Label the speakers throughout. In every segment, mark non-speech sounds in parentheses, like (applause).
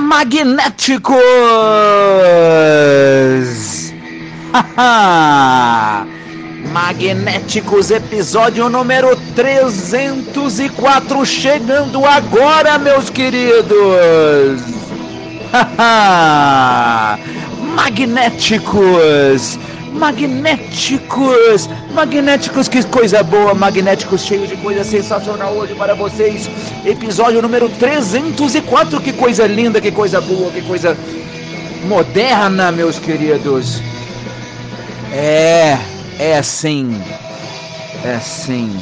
Speaker 1: Magnéticos! Magnéticos, episódio número 304, chegando agora, meus queridos! Magnéticos! Magnéticos! Magnéticos, que coisa boa! Magnéticos, cheio de coisa sensacional hoje para vocês. Episódio número 304, que coisa linda, que coisa boa, que coisa moderna, meus queridos. É, é assim. É assim.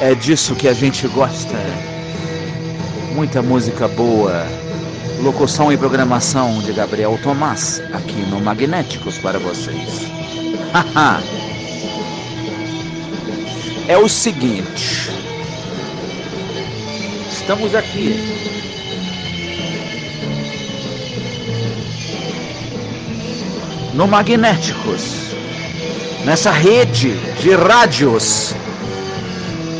Speaker 1: É disso que a gente gosta. Muita música boa. Locução e programação de Gabriel Tomás, aqui no Magnéticos para vocês. É o seguinte. Estamos aqui. No Magnéticos. Nessa rede de rádios.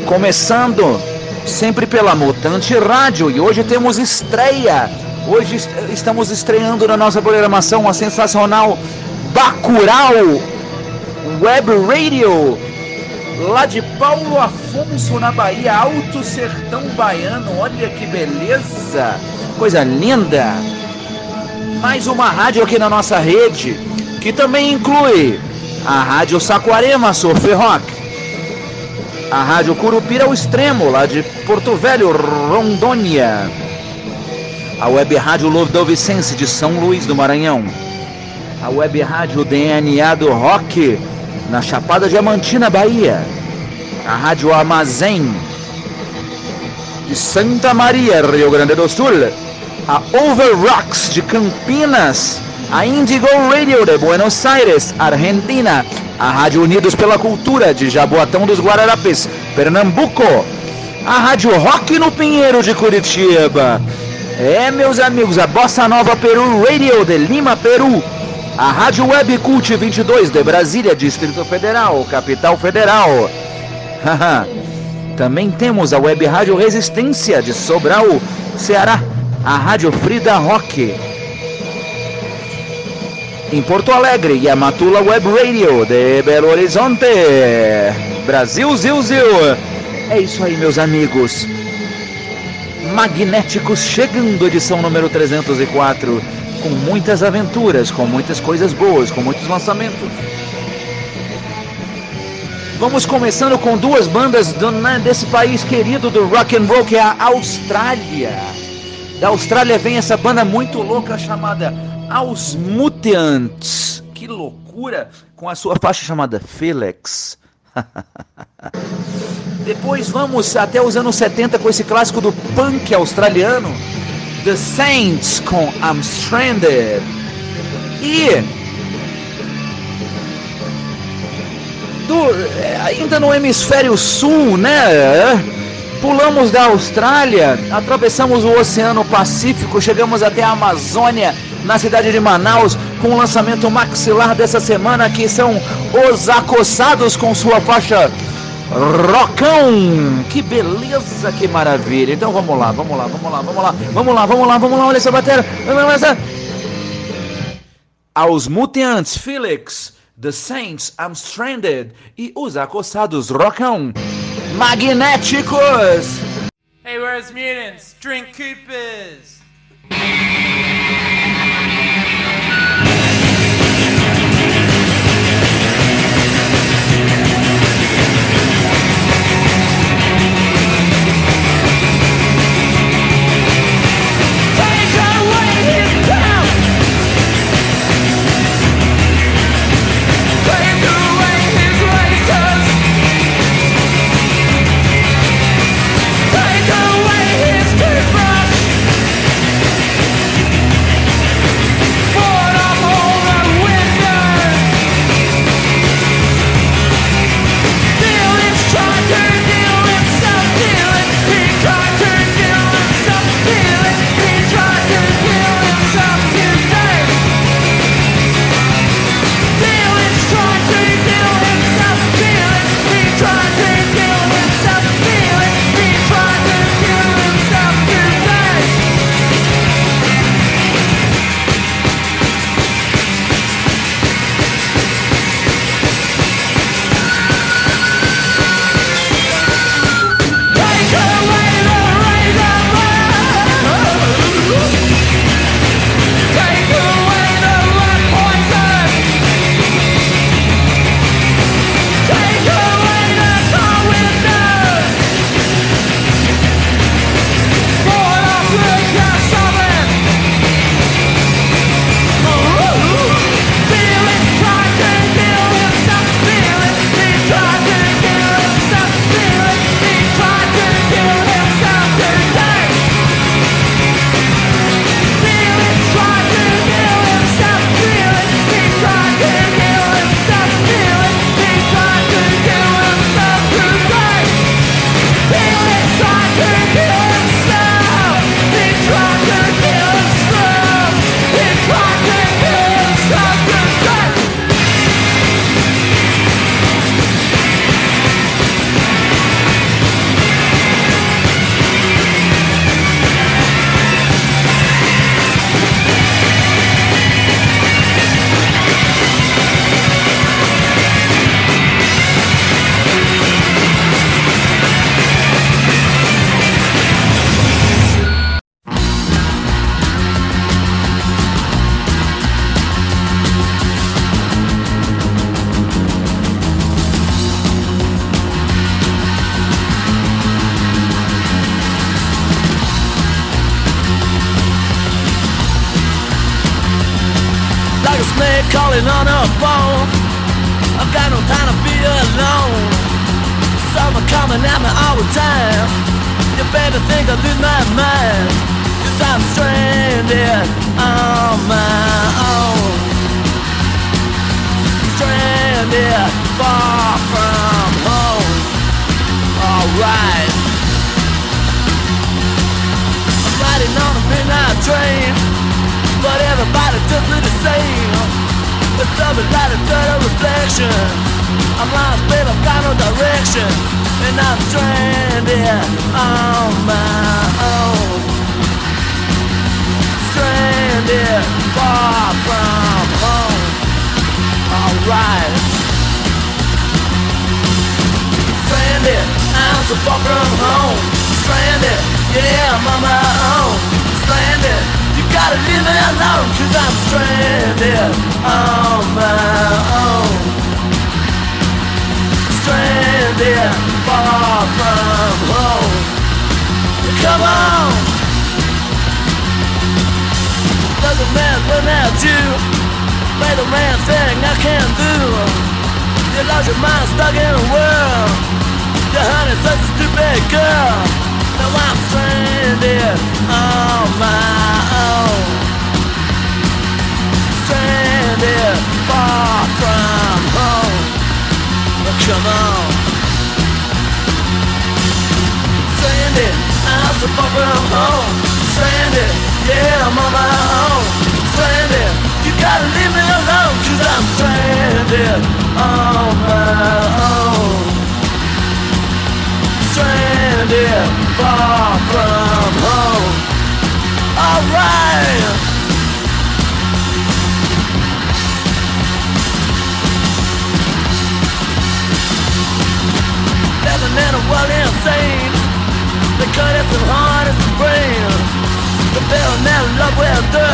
Speaker 1: Começando sempre pela Mutante Rádio e hoje temos estreia. Hoje est- estamos estreando na nossa programação a sensacional Bacural Web Radio, lá de Paulo Afonso, na Bahia, Alto Sertão Baiano. Olha que beleza, coisa linda. Mais uma rádio aqui na nossa rede, que também inclui a Rádio Saquarema Surf Rock, a Rádio Curupira ao Extremo, lá de Porto Velho, Rondônia. A Web Rádio Lodovicense de São Luís do Maranhão. A Web Rádio DNA do Rock, na Chapada Diamantina, Bahia. A Rádio Armazém de Santa Maria, Rio Grande do Sul. A Over Rocks de Campinas. A Indigo Radio de Buenos Aires, Argentina. A Rádio Unidos pela Cultura de Jaboatão dos Guararapes, Pernambuco. A Rádio Rock no Pinheiro de Curitiba. É, meus amigos, a Bossa Nova Peru Radio de Lima, Peru. A Rádio Web Cult 22 de Brasília, Distrito Federal, Capital Federal. Também temos a Web Rádio Resistência de Sobral, Ceará. A Rádio Frida Rock. Em Porto Alegre, e a Matula Web Radio de Belo Horizonte. Brasil, Zil, Zil. É isso aí, meus amigos. Magnéticos chegando, edição número 304, com muitas aventuras, com muitas coisas boas, com muitos lançamentos. Vamos começando com duas bandas do- né, desse país querido do rock and roll, que é a Austrália. Da Austrália vem essa banda muito louca chamada Aos Mutantes. Que loucura! Com a sua faixa chamada Felix. (laughs) Depois vamos até os anos 70 com esse clássico do punk australiano, The Saints com I'm Stranded. E do, é, ainda no hemisfério sul, né? Pulamos da Austrália, atravessamos o Oceano Pacífico, chegamos até a Amazônia, na cidade de Manaus, com o lançamento maxilar dessa semana, que são Os Acossados com sua faixa Rocão! Que beleza, que maravilha! Então vamos lá, vamos lá, vamos lá, vamos lá, vamos lá, vamos lá, vamos lá, olha essa bateria. Aos Mutantes, Felix, The Saints, I'm Stranded e Os Acossados, Rocão! Magnéticos!
Speaker 2: Hey, where's mutants? Drink Coopers!
Speaker 3: Stranded far from home. Alright. I'm riding on a midnight train. But everybody does it the same. It's something like a third reflection. I'm lost, babe, I've got no direction. And I'm stranded on my own. Stranded far from home. Alright. Stranded, I'm so far from home. Stranded, yeah, I'm on my own. Stranded, you gotta leave me alone, cause I'm stranded on my own. Stranded, far from home. Come on! Doesn't matter at you. Play the man thing I can't do. You lost your mind stuck in a world. Your honey's such a stupid girl. Now I'm stranded on my own. Stranded far from home. Oh, come on. Stranded, I'm so far from home. Stranded, yeah, I'm on my own. Stranded, you gotta leave me alone, cause I'm stranded on my own. Far from home. Alright. In a world insane They cut us as hard as brain The bill never love will do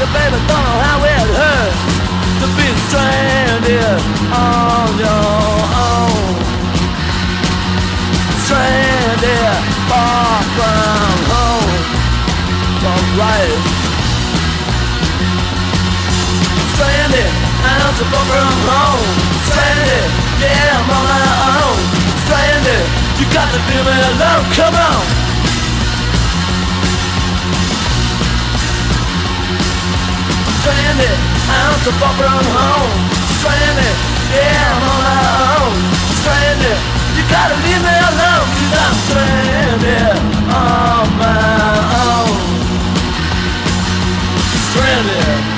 Speaker 3: Your baby don't know how it hurts To be stranded on your own Stranded far from home Stranded, I'm so far from home Stranded, yeah, I'm on my own. Stranded, you got to me alone, come on Stranded, I'm so far from home Stranded, yeah, I'm on my own. Stranded, gotta leave me alone Cause I'm stranded on my own. Stranded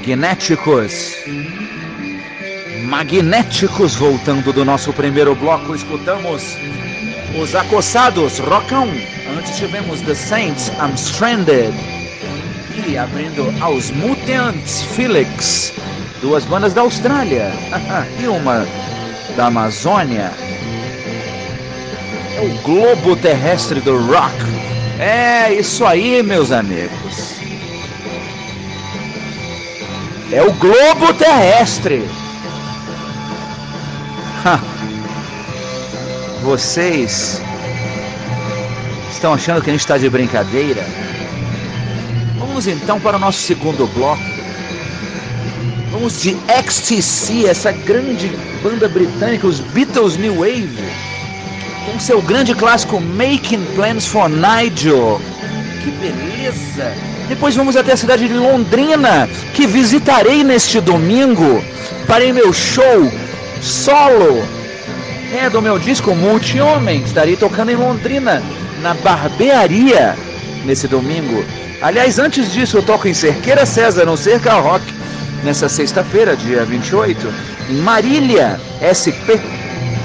Speaker 1: Magnéticos. Magnéticos, voltando do nosso primeiro bloco, escutamos os Acossados, Rockão. Antes tivemos The Saints, I'm Stranded. E abrindo aos Mutants, Felix, duas bandas da Austrália (laughs) e uma da Amazônia. É o globo terrestre do rock. É isso aí, meus amigos. É o globo terrestre. Vocês estão achando que a gente está de brincadeira? Vamos então para o nosso segundo bloco. Vamos de XTC, essa grande banda britânica, os Beatles New Wave, com seu grande clássico Making Plans for Nigel. Que beleza! Depois vamos até a cidade de Londrina, que visitarei neste domingo para meu show solo é do meu disco Multi-Homem. Estarei tocando em Londrina, na barbearia, nesse domingo. Aliás, antes disso, eu toco em Cerqueira César, no Cerca Rock, nessa sexta-feira, dia 28, em Marília, SP,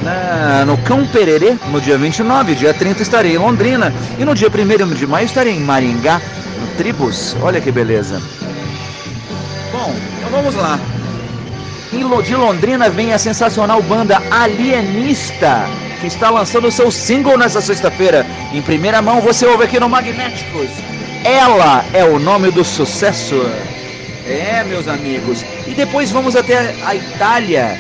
Speaker 1: na, no Cão Pererê, no dia 29, dia 30 estarei em Londrina, e no dia 1 de maio estarei em Maringá, no Tribus. Olha que beleza. Bom, então vamos lá. De Londrina vem a sensacional banda Alienista, que está lançando seu single nessa sexta-feira. Em primeira mão você ouve aqui no Magnéticos. Ela é o nome do sucesso. É, meus amigos. E depois vamos até a Itália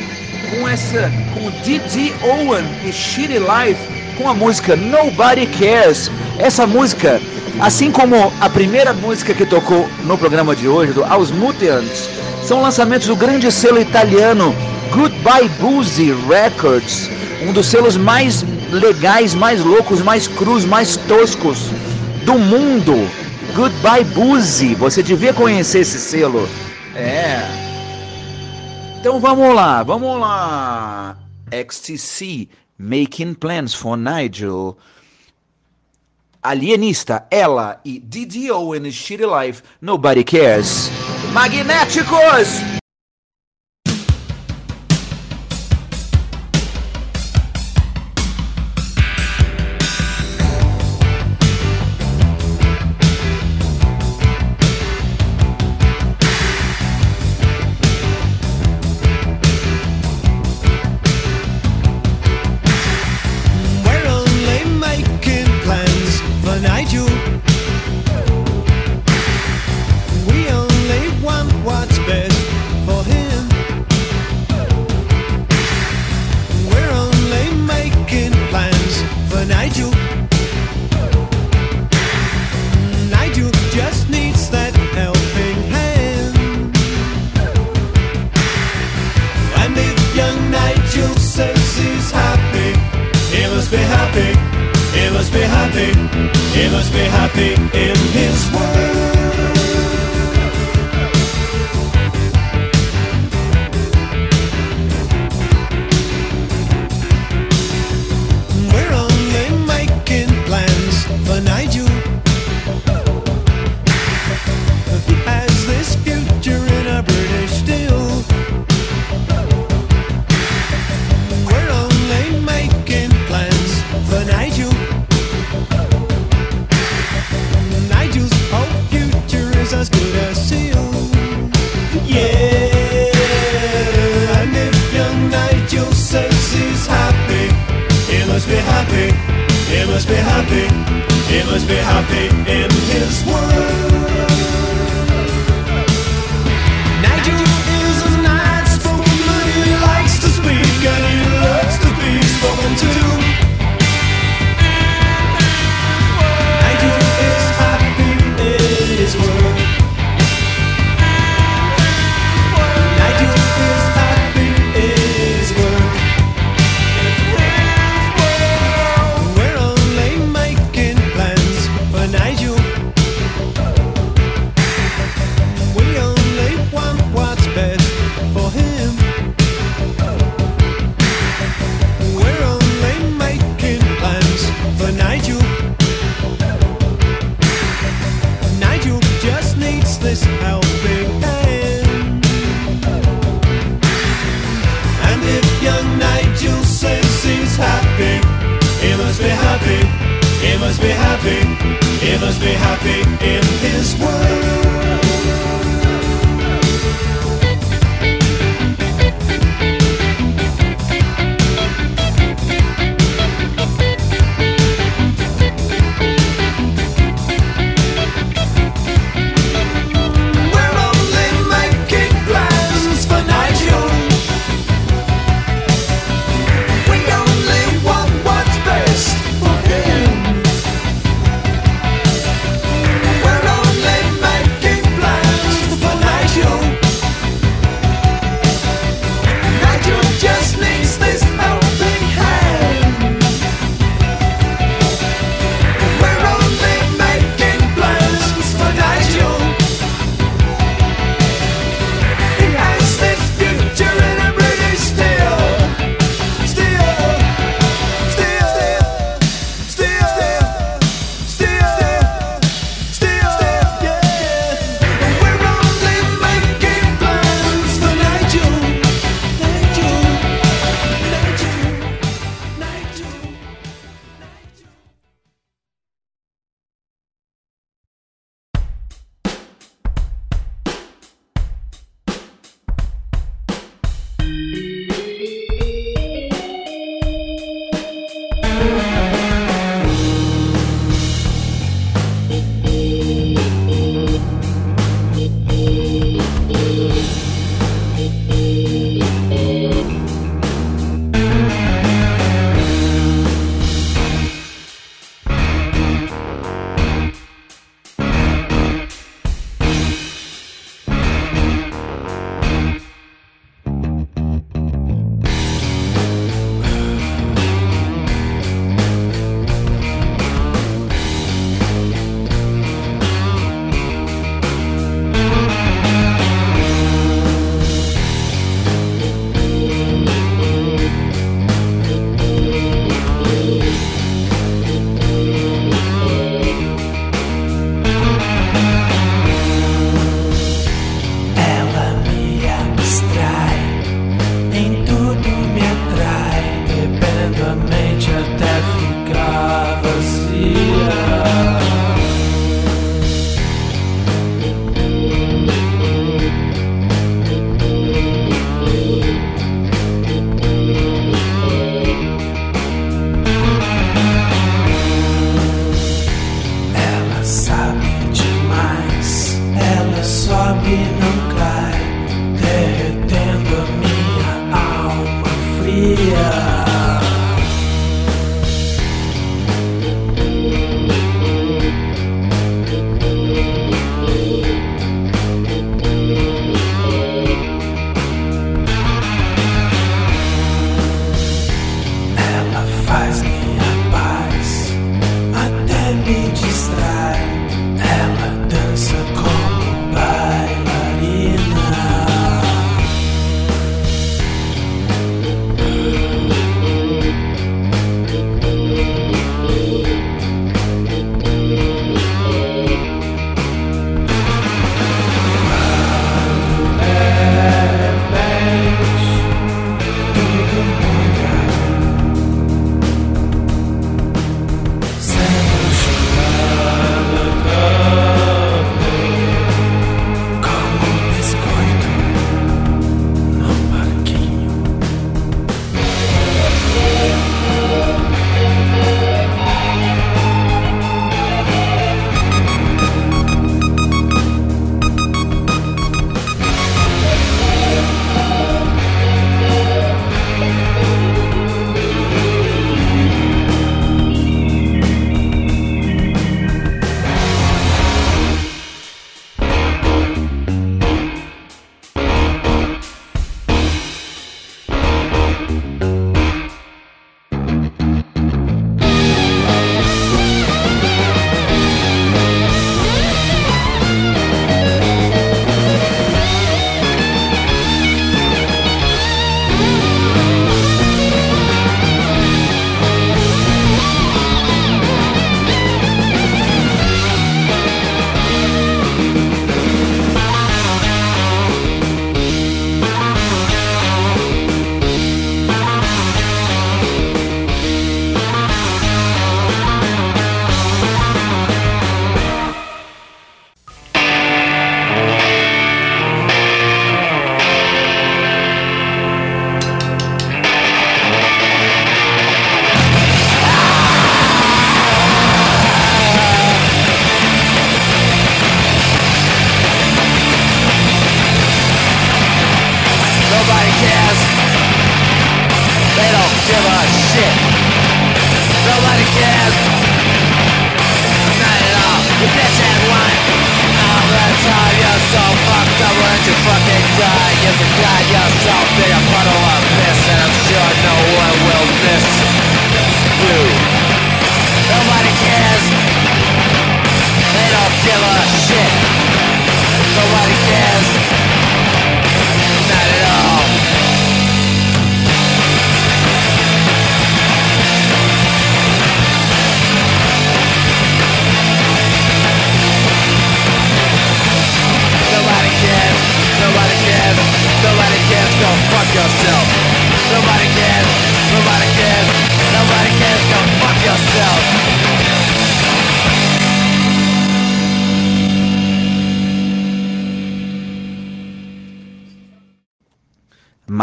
Speaker 1: com essa com Didi Owen e Shitty Life com a música Nobody Cares. Essa música, assim como a primeira música que tocou no programa de hoje do Aos Mutants, são lançamentos do grande selo italiano Goodbye Boozy Records, um dos selos mais legais, mais loucos, mais crus, mais toscos do mundo. Goodbye Boozy, você devia conhecer esse selo. É. Então vamos lá, vamos lá. XTC Making Plans for Nigel. Alienista, ela e DDO in Shitty Life, Nobody Cares. Magnéticos!
Speaker 4: me happy in his world.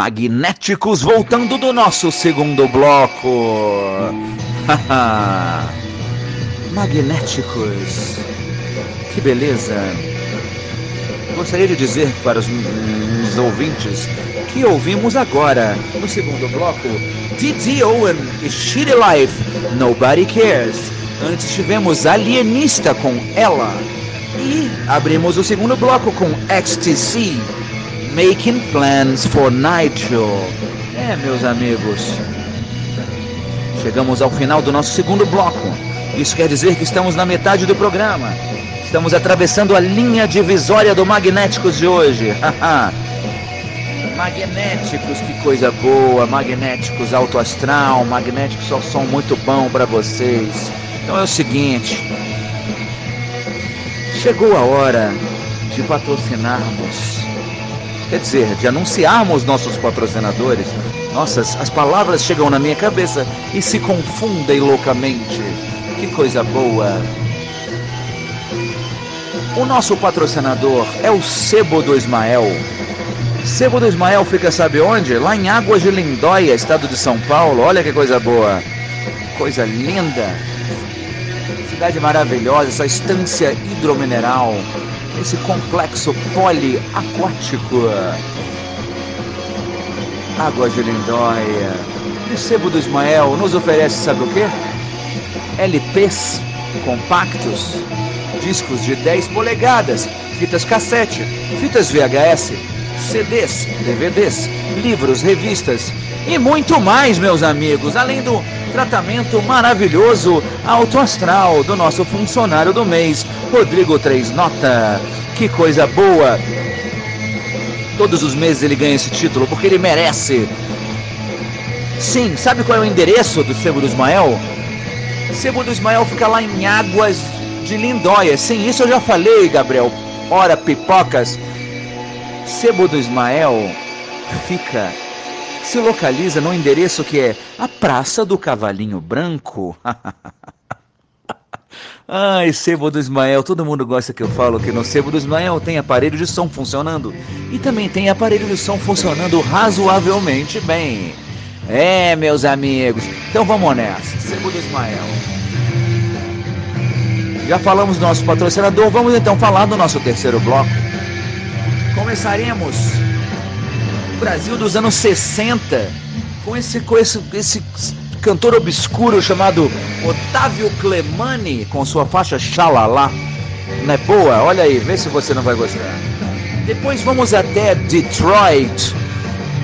Speaker 1: Magnéticos voltando do nosso segundo bloco. (laughs) Magnéticos. Que beleza. Gostaria de dizer para os, os ouvintes que ouvimos agora, no segundo bloco, Didi Owen e Shitty Life, Nobody Cares. Antes tivemos Alienista com Ela. E abrimos o segundo bloco com XTC, Making Plans for Nigel. É, meus amigos, chegamos ao final do nosso segundo bloco. Isso quer dizer que estamos na metade do programa. Estamos atravessando a linha divisória do Magnéticos de hoje. (laughs) magnéticos, que coisa boa. Magnéticos alto astral. Magnéticos só som muito bom para vocês. Então é o seguinte. Chegou a hora de patrocinarmos. Quer dizer, de anunciarmos nossos patrocinadores. Nossas, as palavras chegam na minha cabeça e se confundem loucamente. Que coisa boa. O nosso patrocinador é o Sebo do Ismael. Sebo do Ismael fica sabe onde? Lá em Águas de Lindóia, estado de São Paulo. Olha que coisa boa. Coisa linda. Cidade maravilhosa, essa estância hidromineral. Esse complexo poliaquático. Águas de Lindóia. E Sebo do Ismael nos oferece sabe o quê? LPs compactos discos de 10 polegadas, fitas cassete, fitas VHS, CDs, DVDs, livros, revistas e muito mais, meus amigos, além do tratamento maravilhoso alto astral do nosso funcionário do mês, Rodrigo Três Nota. Que coisa boa! Todos os meses ele ganha esse título porque ele merece. Sim, sabe qual é o endereço do Sebo do Ismael? Sebo do Ismael fica lá em Águas de Lindóia. Sim, isso eu já falei, Gabriel. Ora, pipocas. Sebo do Ismael fica, se localiza no endereço que é a Praça do Cavalinho Branco. (laughs) Ai, Sebo do Ismael, todo mundo gosta que eu falo que no Sebo do Ismael tem aparelho de som funcionando e também tem aparelho de som funcionando razoavelmente bem. É, meus amigos, então vamos nessa. Sebo do Ismael. Já falamos do nosso patrocinador, vamos então falar do nosso terceiro bloco. Começaremos o Brasil dos anos 60 com esse, com esse, esse cantor obscuro chamado Otávio Clemani com sua faixa Xalala. Não é boa? Olha aí, vê se você não vai gostar. Depois vamos até Detroit.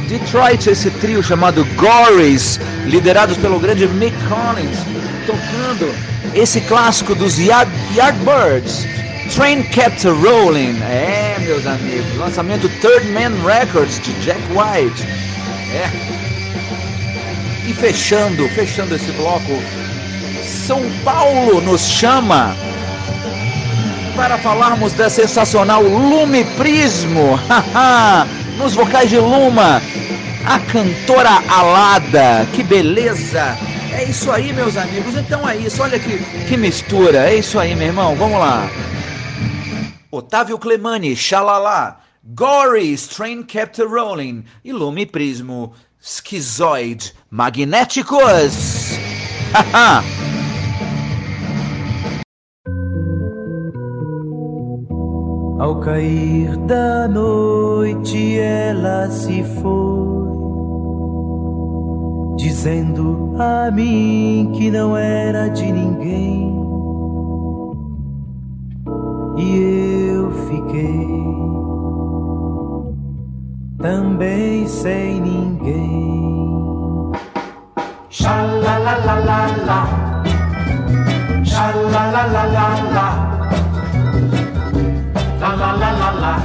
Speaker 1: Detroit, esse trio chamado Gories, liderados pelo grande Mick Collins, tocando esse clássico dos Yard, Yardbirds, Train Kept Rolling. É, meus amigos, lançamento Third Man Records de Jack White. É. E fechando, fechando esse bloco, São Paulo nos chama para falarmos da sensacional Lume Prismo. Nos vocais de Luma, a cantora Alada. Que beleza! É isso aí, meus amigos. Então é isso. Olha que, que mistura. É isso aí, meu irmão. Vamos lá. Otávio Clemani, Xalala. Gory's Train Kept Rolling. E Lume Prismo. Schizoid. Magnéticos. Haha.
Speaker 5: Ao cair da noite ela se foi, dizendo a mim que não era de ninguém e eu fiquei também sem ninguém.
Speaker 3: Xalalalala, xalalalalala, lalalalala,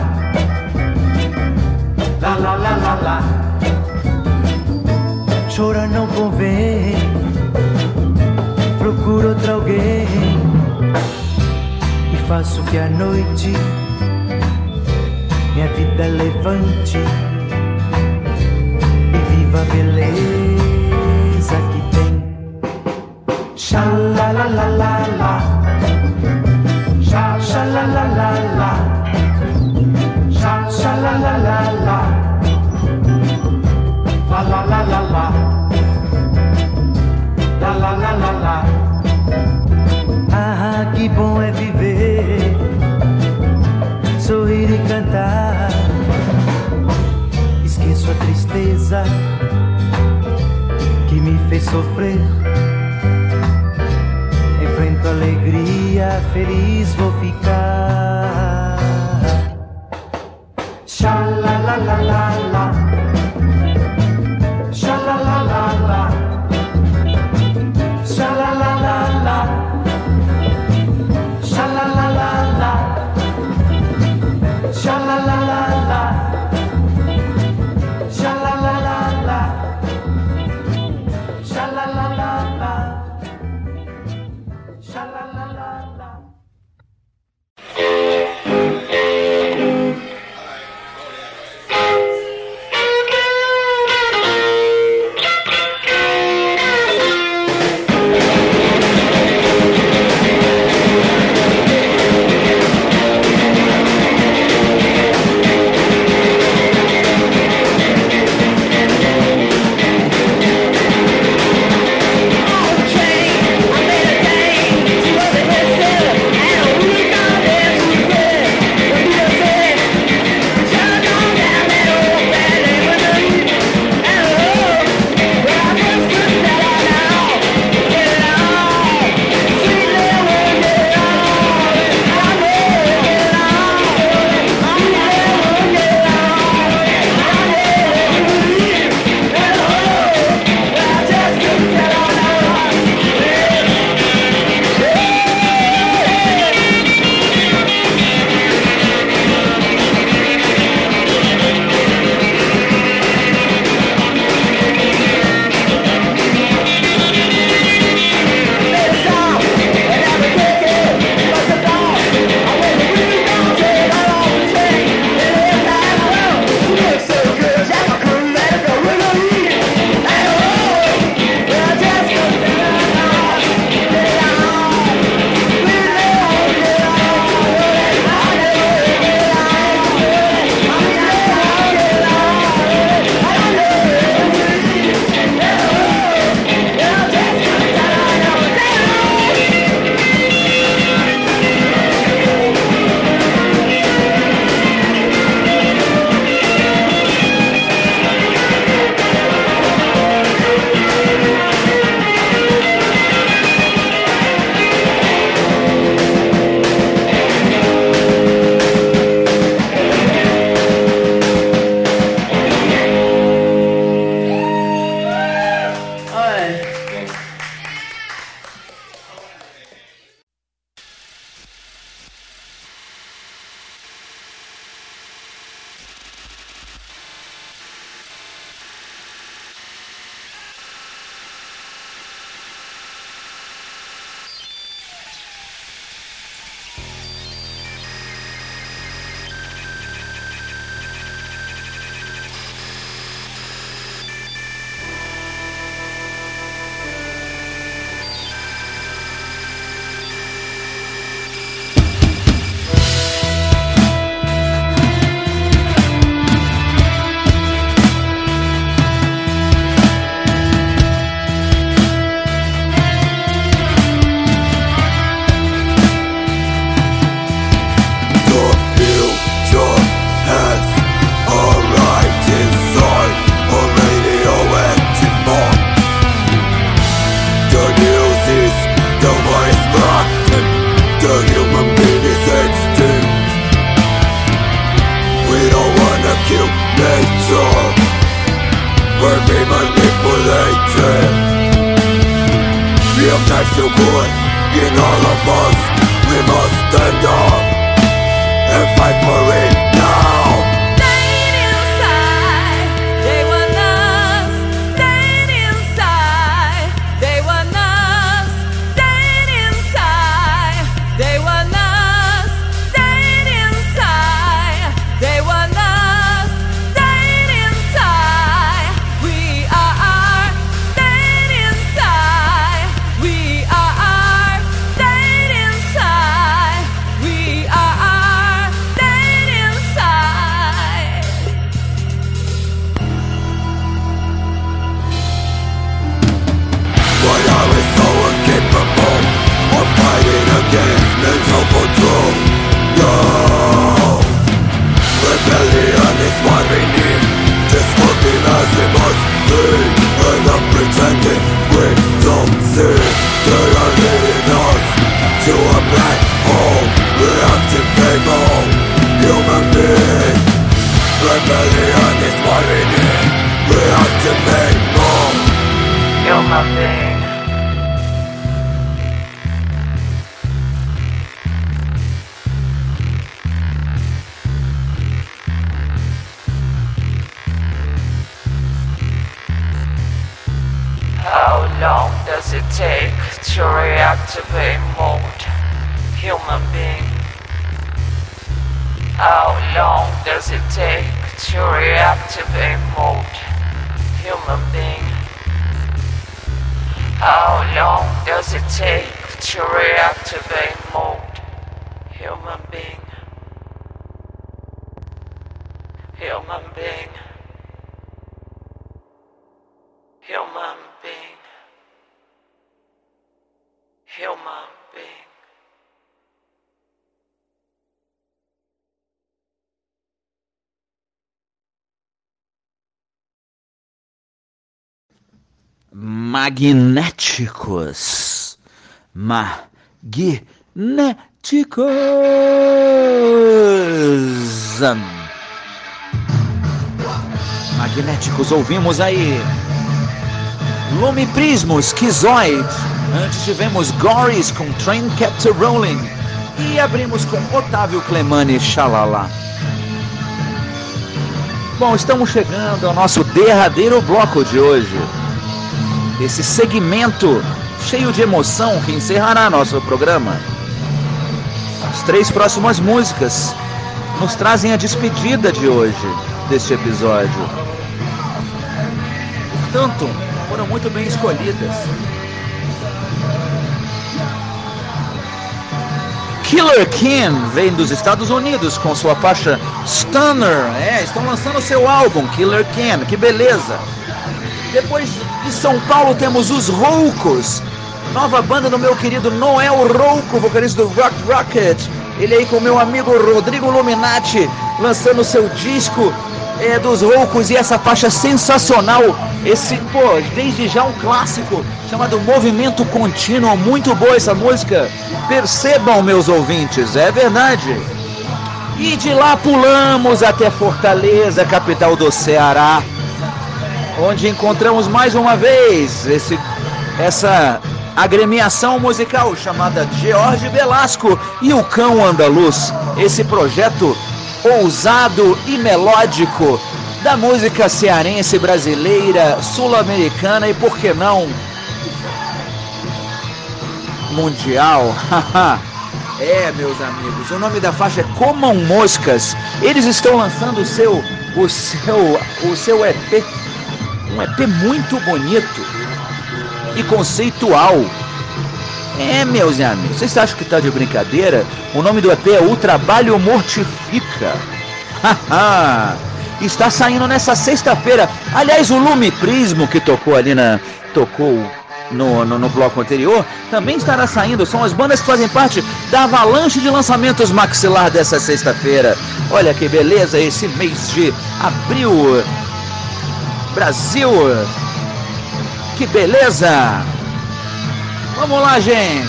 Speaker 3: lalalalala.
Speaker 5: Chora não convém, procura outra alguém faço que a noite minha vida levante. sofrer. Enfrento alegria, feliz vou ficar.
Speaker 6: Reactivate mode? Human being. How long does it take to reactivate mode? Human being. Human being.
Speaker 1: Magnéticos. Magnéticos. Magnéticos, ouvimos aí. Lume Prismo, Schizoid. Antes tivemos Goris com Train Kept Rolling. E abrimos com Otávio Clemani, Xalala. Bom, estamos chegando ao nosso derradeiro bloco de hoje. Esse segmento cheio de emoção que encerrará nosso programa. As três próximas músicas nos trazem a despedida de hoje deste episódio. Portanto, foram muito bem escolhidas. Killer Ken vem dos Estados Unidos com sua faixa Stunner. É, estão lançando seu álbum Killer Ken, que beleza. Depois de São Paulo temos os Roucos, nova banda do meu querido Noel Rouco, vocalista do Rock Rocket. Ele aí com meu amigo Rodrigo Luminati, lançando seu disco é, dos Roucos e essa faixa sensacional. Esse, pô, desde já um clássico chamado Movimento Contínuo. Muito boa essa música. Percebam, meus ouvintes, é verdade. E de lá pulamos até Fortaleza, capital do Ceará, onde encontramos mais uma vez esse, essa agremiação musical chamada George Velasco e o Cão Andaluz. Esse projeto ousado e melódico da música cearense brasileira, sul-americana e por que não mundial. (laughs) é, meus amigos, o nome da faixa é Comam Moscas. Eles estão lançando o seu o seu o seu EP, um EP muito bonito e conceitual. É, meus amigos, vocês acham que tá de brincadeira? O nome do EP é O Trabalho Mortifica. (laughs) Haha! Está saindo nessa sexta-feira. Aliás, o Lume Prismo que tocou ali na. tocou no, no, no, bloco anterior, também estará saindo. São as bandas que fazem parte da avalanche de lançamentos maxilar dessa sexta-feira. Olha que beleza esse mês de abril. Brasil! Que beleza! Vamos lá, gente!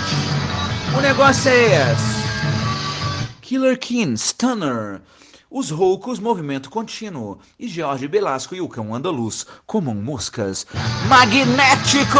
Speaker 1: O negócio é esse. Killer King, Stunner. Os Roucos, Movimento Contínuo. E Jorge Belasco e o Cão Andaluz, Comam Moscas. Magnéticos!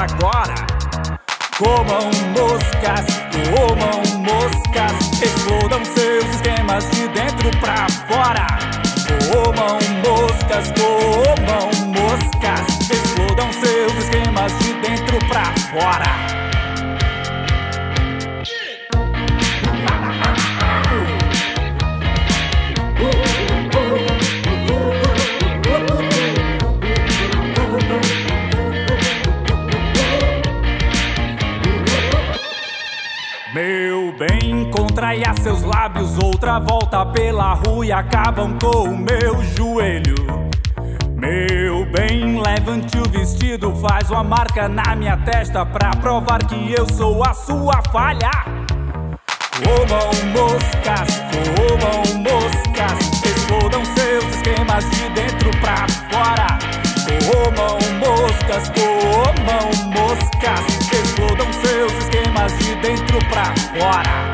Speaker 7: Jack Black. e a
Speaker 8: seus lábios outra volta pela rua e acabam com o meu joelho. Meu bem, levante o vestido, faz uma marca na minha testa pra provar que eu sou a sua falha. Roubam moscas, roubam moscas, explodam seus esquemas de dentro pra fora. Roubam moscas, roubam moscas, explodam seus esquemas de dentro pra fora.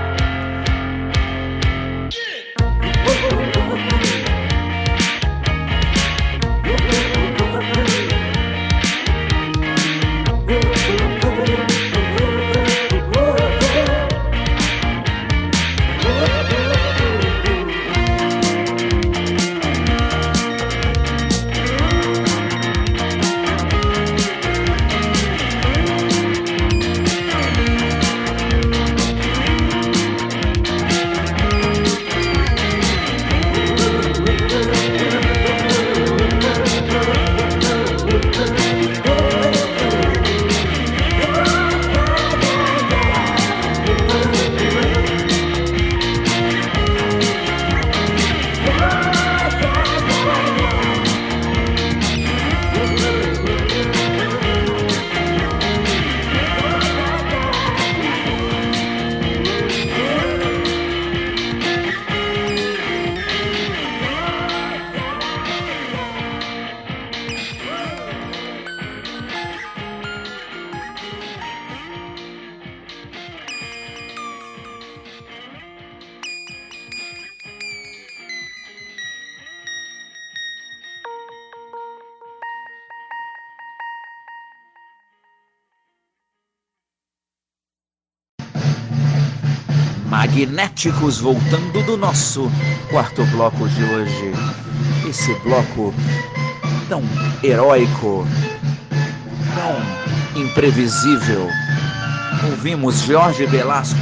Speaker 1: Magnéticos voltando do nosso quarto bloco de hoje. Esse bloco tão heróico, tão imprevisível. Ouvimos Jorge Velasco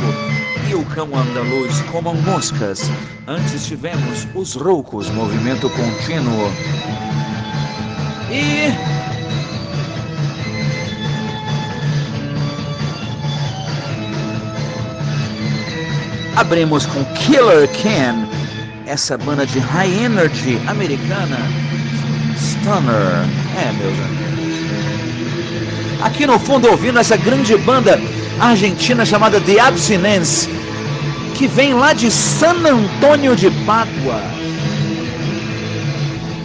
Speaker 1: e o cão andaluz como moscas. Antes tivemos os roucos, movimento contínuo. E abrimos com Killer Can, essa banda de high energy americana. Stunner. É, meus amigos. Aqui no fundo ouvindo essa grande banda argentina chamada The Abstinence, que vem lá de San Antônio de Pádua.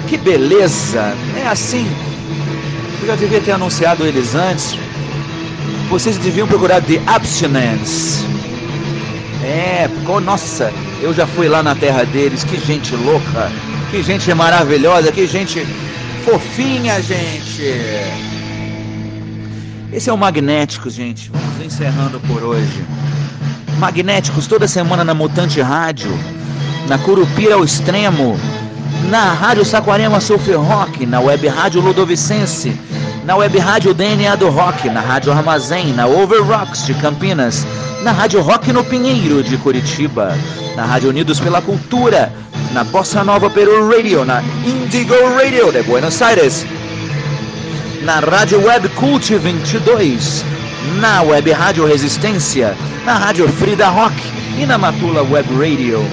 Speaker 1: Que beleza! É assim. Eu já devia ter anunciado eles antes. Vocês deviam procurar The Abstinence. É, nossa, eu já fui lá na terra deles, que gente louca, que gente maravilhosa, que gente fofinha, gente. Esse é o Magnéticos, gente. Vamos encerrando por hoje. Magnéticos toda semana na Mutante Rádio, na Curupira ao Extremo, na Rádio Saquarema Surf Rock, na Web Rádio Ludovicense, na Web Rádio DNA do Rock, na Rádio Armazém, na Over Rocks de Campinas, na Rádio Rock no Pinheiro de Curitiba, na Rádio Unidos pela Cultura, na Bossa Nova Peru Radio, na Indigo Radio de Buenos Aires, na Rádio Web Cult 22, na Web Rádio Resistência, na Rádio Frida Rock e na Matula Web Radio.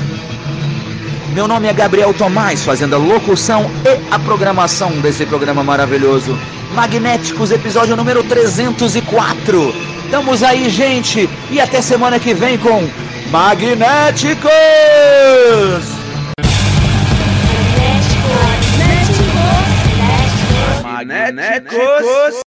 Speaker 1: Meu nome é Gabriel Tomás, fazendo a locução e a programação desse programa maravilhoso. Magnéticos, episódio número 304. Estamos aí, gente, e até semana que vem com Magnéticos!
Speaker 9: Magnéticos.